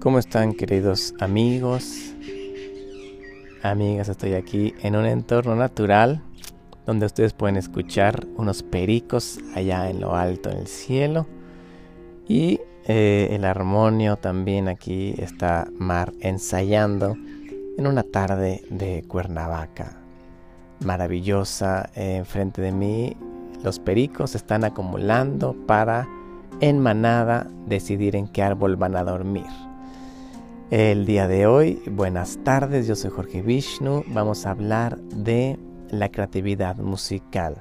¿Cómo están queridos amigos? Amigas, estoy aquí en un entorno natural donde ustedes pueden escuchar unos pericos allá en lo alto en el cielo. Y eh, el armonio también aquí está Mar ensayando en una tarde de Cuernavaca. Maravillosa enfrente de mí los pericos están acumulando para en manada decidir en qué árbol van a dormir el día de hoy. Buenas tardes, yo soy Jorge Vishnu. Vamos a hablar de la creatividad musical.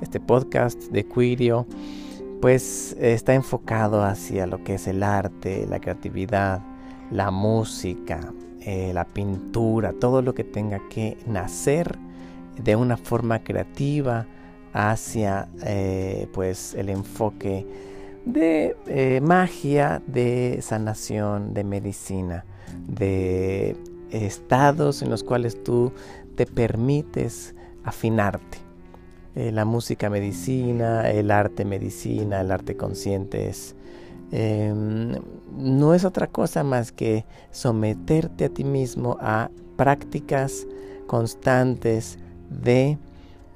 Este podcast de Quirio pues está enfocado hacia lo que es el arte, la creatividad, la música, eh, la pintura, todo lo que tenga que nacer de una forma creativa hacia eh, pues el enfoque de eh, magia, de sanación, de medicina, de estados en los cuales tú te permites afinarte. Eh, la música medicina, el arte medicina, el arte consciente es, em, no es otra cosa más que someterte a ti mismo a prácticas constantes de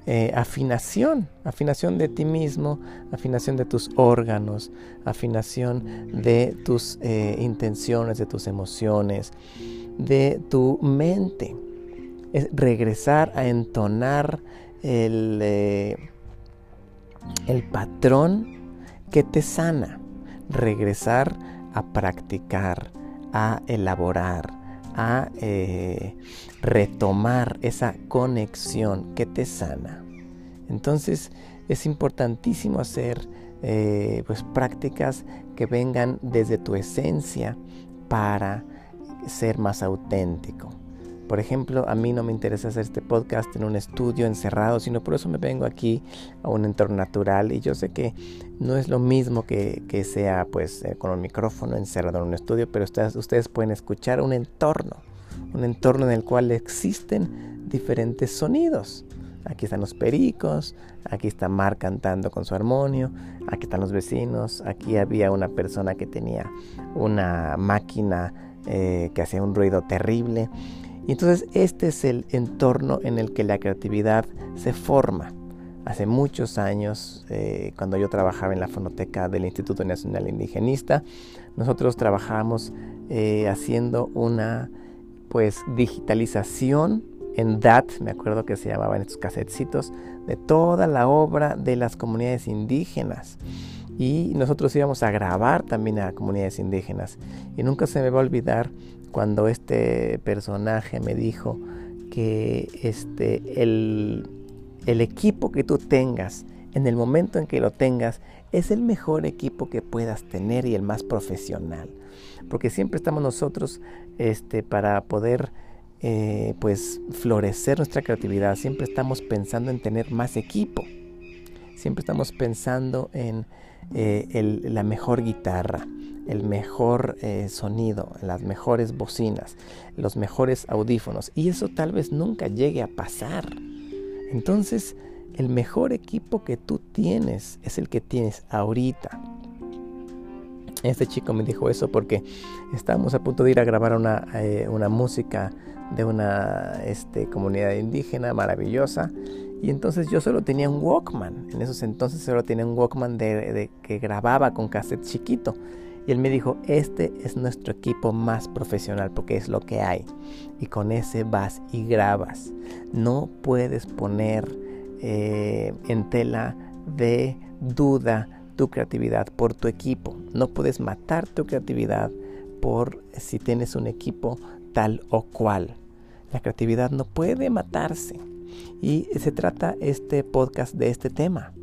eh, afinación, afinación de ti mismo, afinación de tus órganos, afinación de tus eh, intenciones, de tus emociones, de tu mente. Es regresar a entonar el, eh, el patrón que te sana, regresar a practicar, a elaborar, a eh, retomar esa conexión que te sana. Entonces es importantísimo hacer eh, pues prácticas que vengan desde tu esencia para ser más auténtico. Por ejemplo, a mí no me interesa hacer este podcast en un estudio encerrado, sino por eso me vengo aquí a un entorno natural y yo sé que no es lo mismo que, sea pues eh, con un micrófono encerrado en un estudio, pero ustedes, pueden escuchar un entorno, un entorno en el cual existen diferentes sonidos. Aquí están los pericos, aquí está Mar cantando con su armonio, aquí están los vecinos, aquí había una persona que tenía una máquina eh, que hacía un ruido terrible. Y entonces este es el entorno en el que la creatividad se forma. Hace muchos años, eh, cuando yo trabajaba en la fonoteca del Instituto Nacional Indigenista, nosotros trabajábamos eh, haciendo una pues digitalización en DAT, me acuerdo que se llamaban estos casetcitos, de toda la obra de las comunidades indígenas. Y nosotros íbamos a grabar también a comunidades indígenas. Y nunca se me va a olvidar cuando este personaje me dijo que este, el, el equipo que tú tengas, en el momento en que lo tengas, es el mejor equipo que puedas tener y el más profesional. Porque siempre estamos nosotros este, para poder eh, pues florecer nuestra creatividad. Siempre estamos pensando en tener más equipo. Siempre estamos pensando en eh, la mejor guitarra, el mejor eh, sonido, las mejores bocinas, los mejores audífonos. Y eso tal vez nunca llegue a pasar. Entonces, el mejor equipo que tú tienes es el que tienes ahorita. Este chico me dijo eso porque estábamos a punto de ir a grabar una, eh, música de una este, comunidad indígena maravillosa. Y entonces yo solo tenía un Walkman. En esos entonces solo tenía un Walkman de, que grababa con cassette chiquito. Y él me dijo, este es nuestro equipo más profesional porque es lo que hay. Y con ese vas y grabas. No puedes poner eh, en tela de duda tu creatividad por tu equipo. No puedes matar tu creatividad por si tienes un equipo tal o cual. La creatividad no puede matarse. Y se trata este podcast de este tema.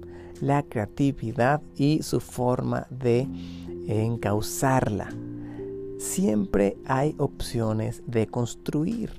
La creatividad y su forma de encauzarla. Siempre hay opciones de construir.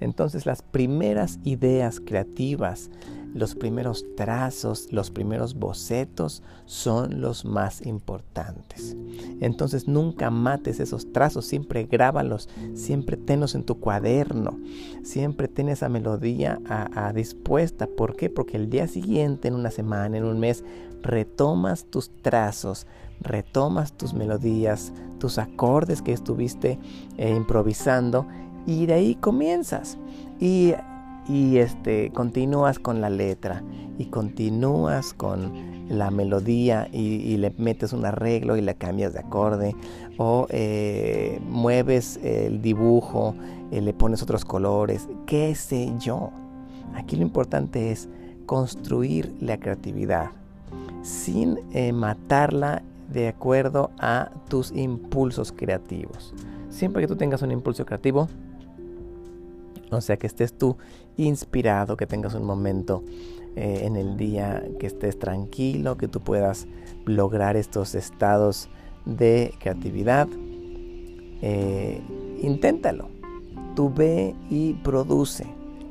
Entonces las primeras ideas creativas los primeros trazos, los primeros bocetos son los más importantes. Entonces nunca mates esos trazos, siempre grábalos, siempre tenlos en tu cuaderno, siempre ten esa melodía a, dispuesta. ¿Por qué? Porque el día siguiente, en una semana, en un mes, retomas tus trazos, retomas tus melodías, tus acordes que estuviste eh, improvisando y de ahí comienzas. Y y este, continúas con la letra y continúas con la melodía y, le metes un arreglo y le cambias de acorde o eh, mueves el dibujo, eh, le pones otros colores, qué sé yo. Aquí lo importante es construir la creatividad sin eh, matarla de acuerdo a tus impulsos creativos. Siempre que tú tengas un impulso creativo, o sea, que estés tú inspirado, que tengas un momento eh, en el día que estés tranquilo, que tú puedas lograr estos estados de creatividad. Eh, inténtalo. Tú ve y produce,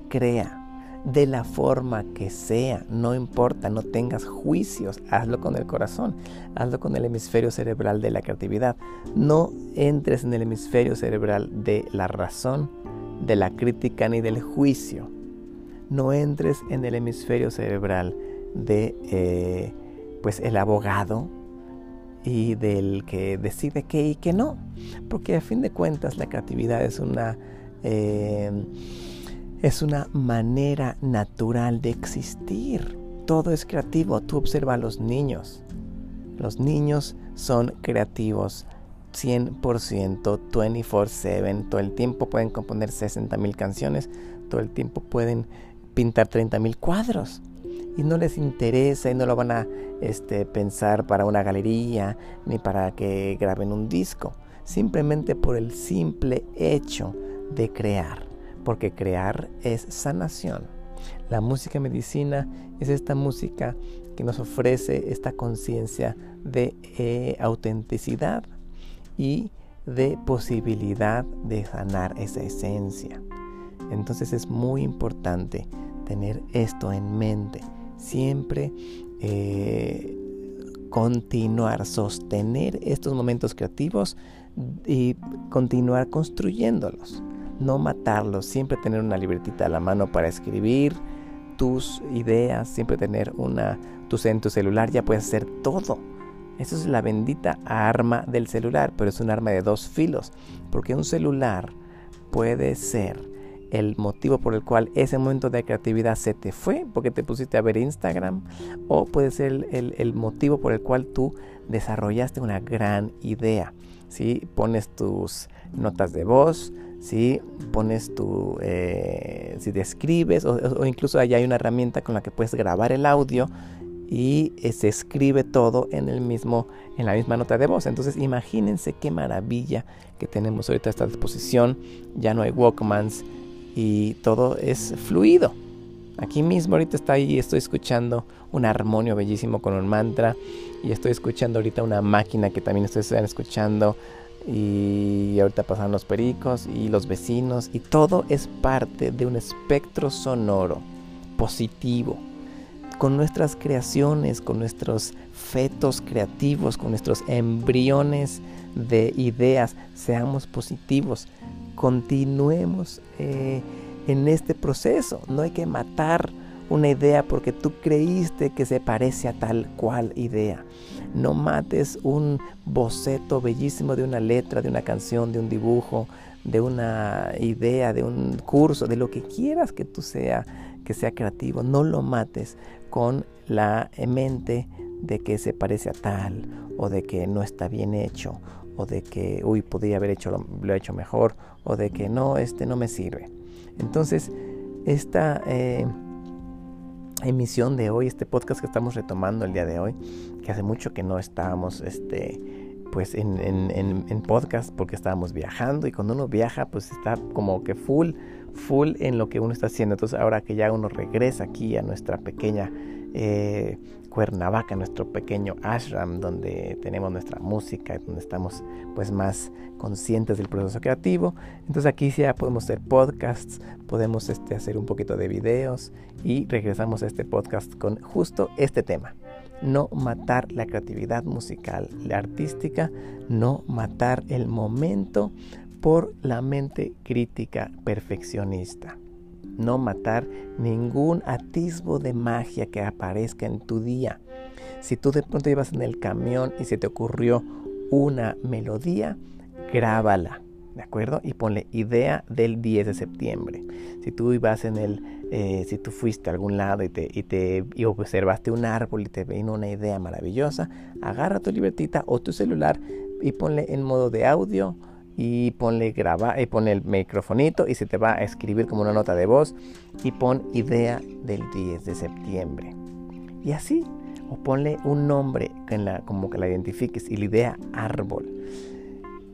crea de la forma que sea, no importa, no tengas juicios, hazlo con el corazón, hazlo con el hemisferio cerebral de la creatividad. No entres en el hemisferio cerebral de la razón, de la crítica ni del juicio. No entres en el hemisferio cerebral de eh, pues el abogado y del que decide qué y qué no. Porque a fin de cuentas la creatividad es una, eh, es una manera natural de existir. Todo es creativo. Tú observa a los niños. Los niños son creativos 100%, 24/7, todo el tiempo pueden componer 60.000 canciones, todo el tiempo pueden pintar 30.000 cuadros y no les interesa y no lo van a este, pensar para una galería ni para que graben un disco, simplemente por el simple hecho de crear, porque crear es sanación. La música medicina es esta música que nos ofrece esta conciencia de eh, autenticidad, y de posibilidad de sanar esa esencia. Entonces es muy importante tener esto en mente. Siempre eh, continuar, sostener estos momentos creativos y continuar construyéndolos. No matarlos, siempre tener una libretita a la mano para escribir tus ideas, siempre tener una, tu, en tu celular ya puedes hacer todo. Eso es la bendita arma del celular, pero es un arma de dos filos, porque un celular puede ser el motivo por el cual ese momento de creatividad se te fue, porque te pusiste a ver Instagram, o puede ser el, motivo por el cual tú desarrollaste una gran idea. Si pones tus notas de voz, si pones tu, eh, si describes, o, o incluso allá hay una herramienta con la que puedes grabar el audio y eh, se escribe todo en el mismo en la misma nota de voz. Entonces, imagínense qué maravilla que tenemos ahorita a esta disposición. Ya no hay Walkmans y todo es fluido. Aquí mismo ahorita está ahí, estoy escuchando un armonio bellísimo con un mantra y estoy escuchando ahorita una máquina que también ustedes están escuchando y ahorita pasan los pericos y los vecinos y todo es parte de un espectro sonoro positivo con nuestras creaciones, con nuestros fetos creativos, con nuestros embriones de ideas, seamos positivos, continuemos eh, en este proceso. No hay que matar una idea porque tú creíste que se parece a tal cual idea. No mates un boceto bellísimo de una letra, de una canción, de un dibujo, de una idea, de un curso, de lo que quieras que tú sea, que sea creativo. No lo mates con la mente de que se parece a tal o de que no está bien hecho o de que, uy, podría haber hecho lo, lo hecho mejor o de que no, este no me sirve. Entonces, esta eh, emisión de hoy, este podcast que estamos retomando el día de hoy, que hace mucho que no estábamos, este, pues en, en, en, podcast porque estábamos viajando y cuando uno viaja pues está como que full, full en lo que uno está haciendo. Entonces ahora que ya uno regresa aquí a nuestra pequeña eh, Cuernavaca, nuestro pequeño ashram, donde tenemos nuestra música, donde estamos pues más conscientes del proceso creativo. Entonces aquí ya podemos hacer podcasts, podemos este, hacer un poquito de videos y regresamos a este podcast con justo este tema. No matar la creatividad musical, la artística, no matar el momento por la mente crítica perfeccionista no matar ningún atisbo de magia que aparezca en tu día. Si tú de pronto ibas en el camión y se te ocurrió una melodía, grábala, ¿de acuerdo? Y ponle idea del 10 de septiembre. Si tú ibas en el, eh, si tú fuiste a algún lado y te, y te observaste un árbol y te vino una idea maravillosa, agarra tu libretita o tu celular y ponle en modo de audio y ponle graba y pon el microfonito y se te va a escribir como una nota de voz y pon idea del 10 de septiembre. Y así, o ponle un nombre en la, como que la identifiques y la idea árbol.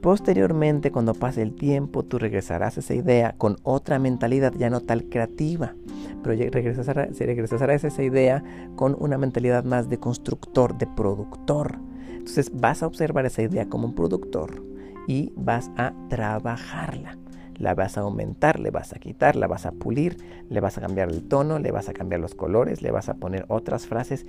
Posteriormente, cuando pase el tiempo, tú regresarás a esa idea con otra mentalidad ya no tal creativa, pero regresarás, regresarás a esa idea con una mentalidad más de constructor, de productor. Entonces vas a observar esa idea como un productor y vas a trabajarla. La vas a aumentar, le vas a quitar, la vas a pulir, le vas a cambiar el tono, le vas a cambiar los colores, le vas a poner otras frases,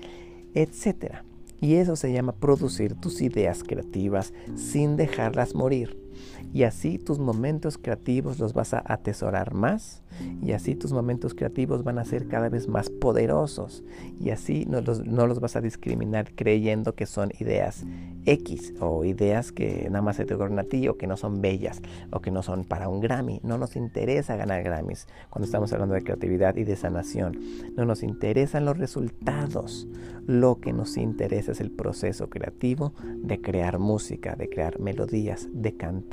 etc. Y eso se llama producir tus ideas creativas sin dejarlas morir. Y así tus momentos creativos los vas a atesorar más y así tus momentos creativos van a ser cada vez más poderosos y así no los, no los vas a discriminar creyendo que son ideas X o ideas que nada más se te ocurren a ti o que no son bellas o que no son para un Grammy. No nos interesa ganar Grammys cuando estamos hablando de creatividad y de sanación. No nos interesan los resultados. Lo que nos interesa es el proceso creativo de crear música, de crear melodías, de cantar,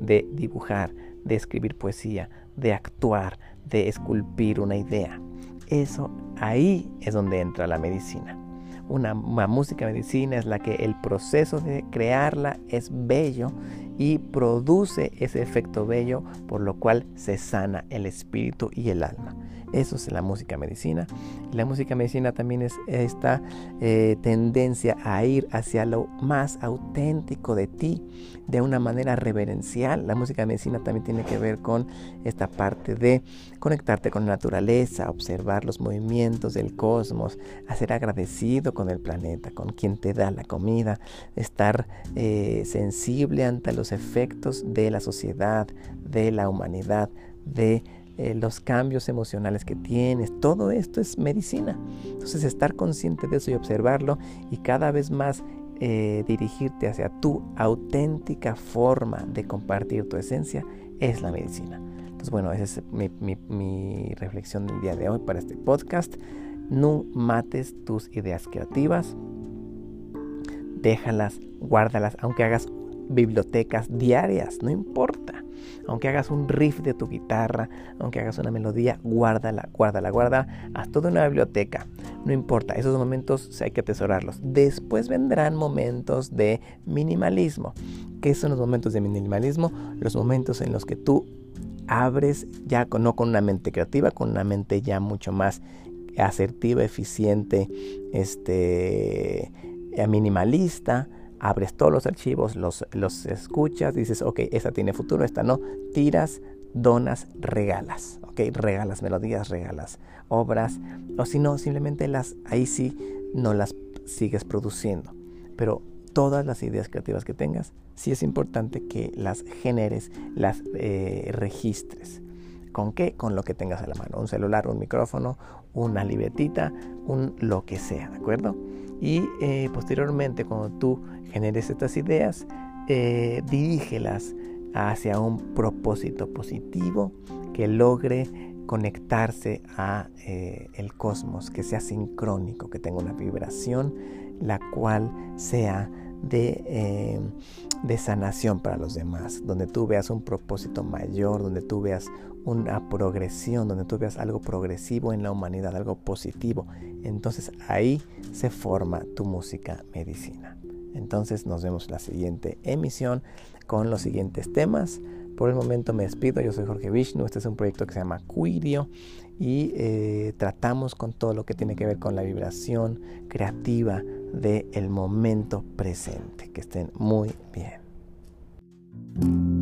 de dibujar, de escribir poesía, de actuar, de esculpir una idea. Eso ahí es donde entra la medicina. Una, música medicina es la que el proceso de crearla es bello y produce ese efecto bello por lo cual se sana el espíritu y el alma. Eso es la música medicina. La música medicina también es esta eh, tendencia a ir hacia lo más auténtico de ti, de una manera reverencial. La música medicina también tiene que ver con esta parte de conectarte con la naturaleza, observar los movimientos del cosmos, ser agradecido con el planeta, con quien te da la comida, estar eh, sensible ante los efectos de la sociedad, de la humanidad, de eh, los cambios emocionales que tienes, todo esto es medicina. Entonces estar consciente de eso y observarlo y cada vez más eh, dirigirte hacia tu auténtica forma de compartir tu esencia es la medicina. Entonces bueno, esa es mi, mi reflexión del día de hoy para este podcast. No mates tus ideas creativas, déjalas, guárdalas, aunque hagas bibliotecas diarias, no importa. Aunque hagas un riff de tu guitarra, aunque hagas una melodía, guárdala, guárdala, guarda. Haz toda una biblioteca. No importa, esos momentos hay que atesorarlos. Después vendrán momentos de minimalismo. ¿Qué son los momentos de minimalismo? Los momentos en los que tú abres ya no con una mente creativa, con una mente ya mucho más asertiva, eficiente, este, minimalista, abres todos los archivos, los, los escuchas, dices, ok, esta tiene futuro, esta no, tiras, donas, regalas, ok, regalas melodías, regalas obras, o si no, simplemente las, ahí sí, no las sigues produciendo, pero todas las ideas creativas que tengas, sí es importante que las generes, las eh, registres. ¿Con qué? Con lo que tengas a la mano. Un celular, un micrófono, una libretita, un lo que sea, ¿de acuerdo? Y eh, posteriormente, cuando tú generes estas ideas, eh, dirígelas hacia un propósito positivo que logre conectarse a eh, el cosmos, que sea sincrónico, que tenga una vibración la cual sea de, de, sanación para los demás, donde tú veas un propósito mayor, donde tú veas una progresión, donde tú veas algo progresivo en la humanidad, algo positivo. Entonces ahí se forma tu música medicina. Entonces nos vemos en la siguiente emisión con los siguientes temas Por el momento me despido, yo soy Jorge Vishnu, este es un proyecto que se llama Quirio y eh, tratamos con todo lo que tiene que ver con la vibración creativa del momento presente. Que estén muy bien.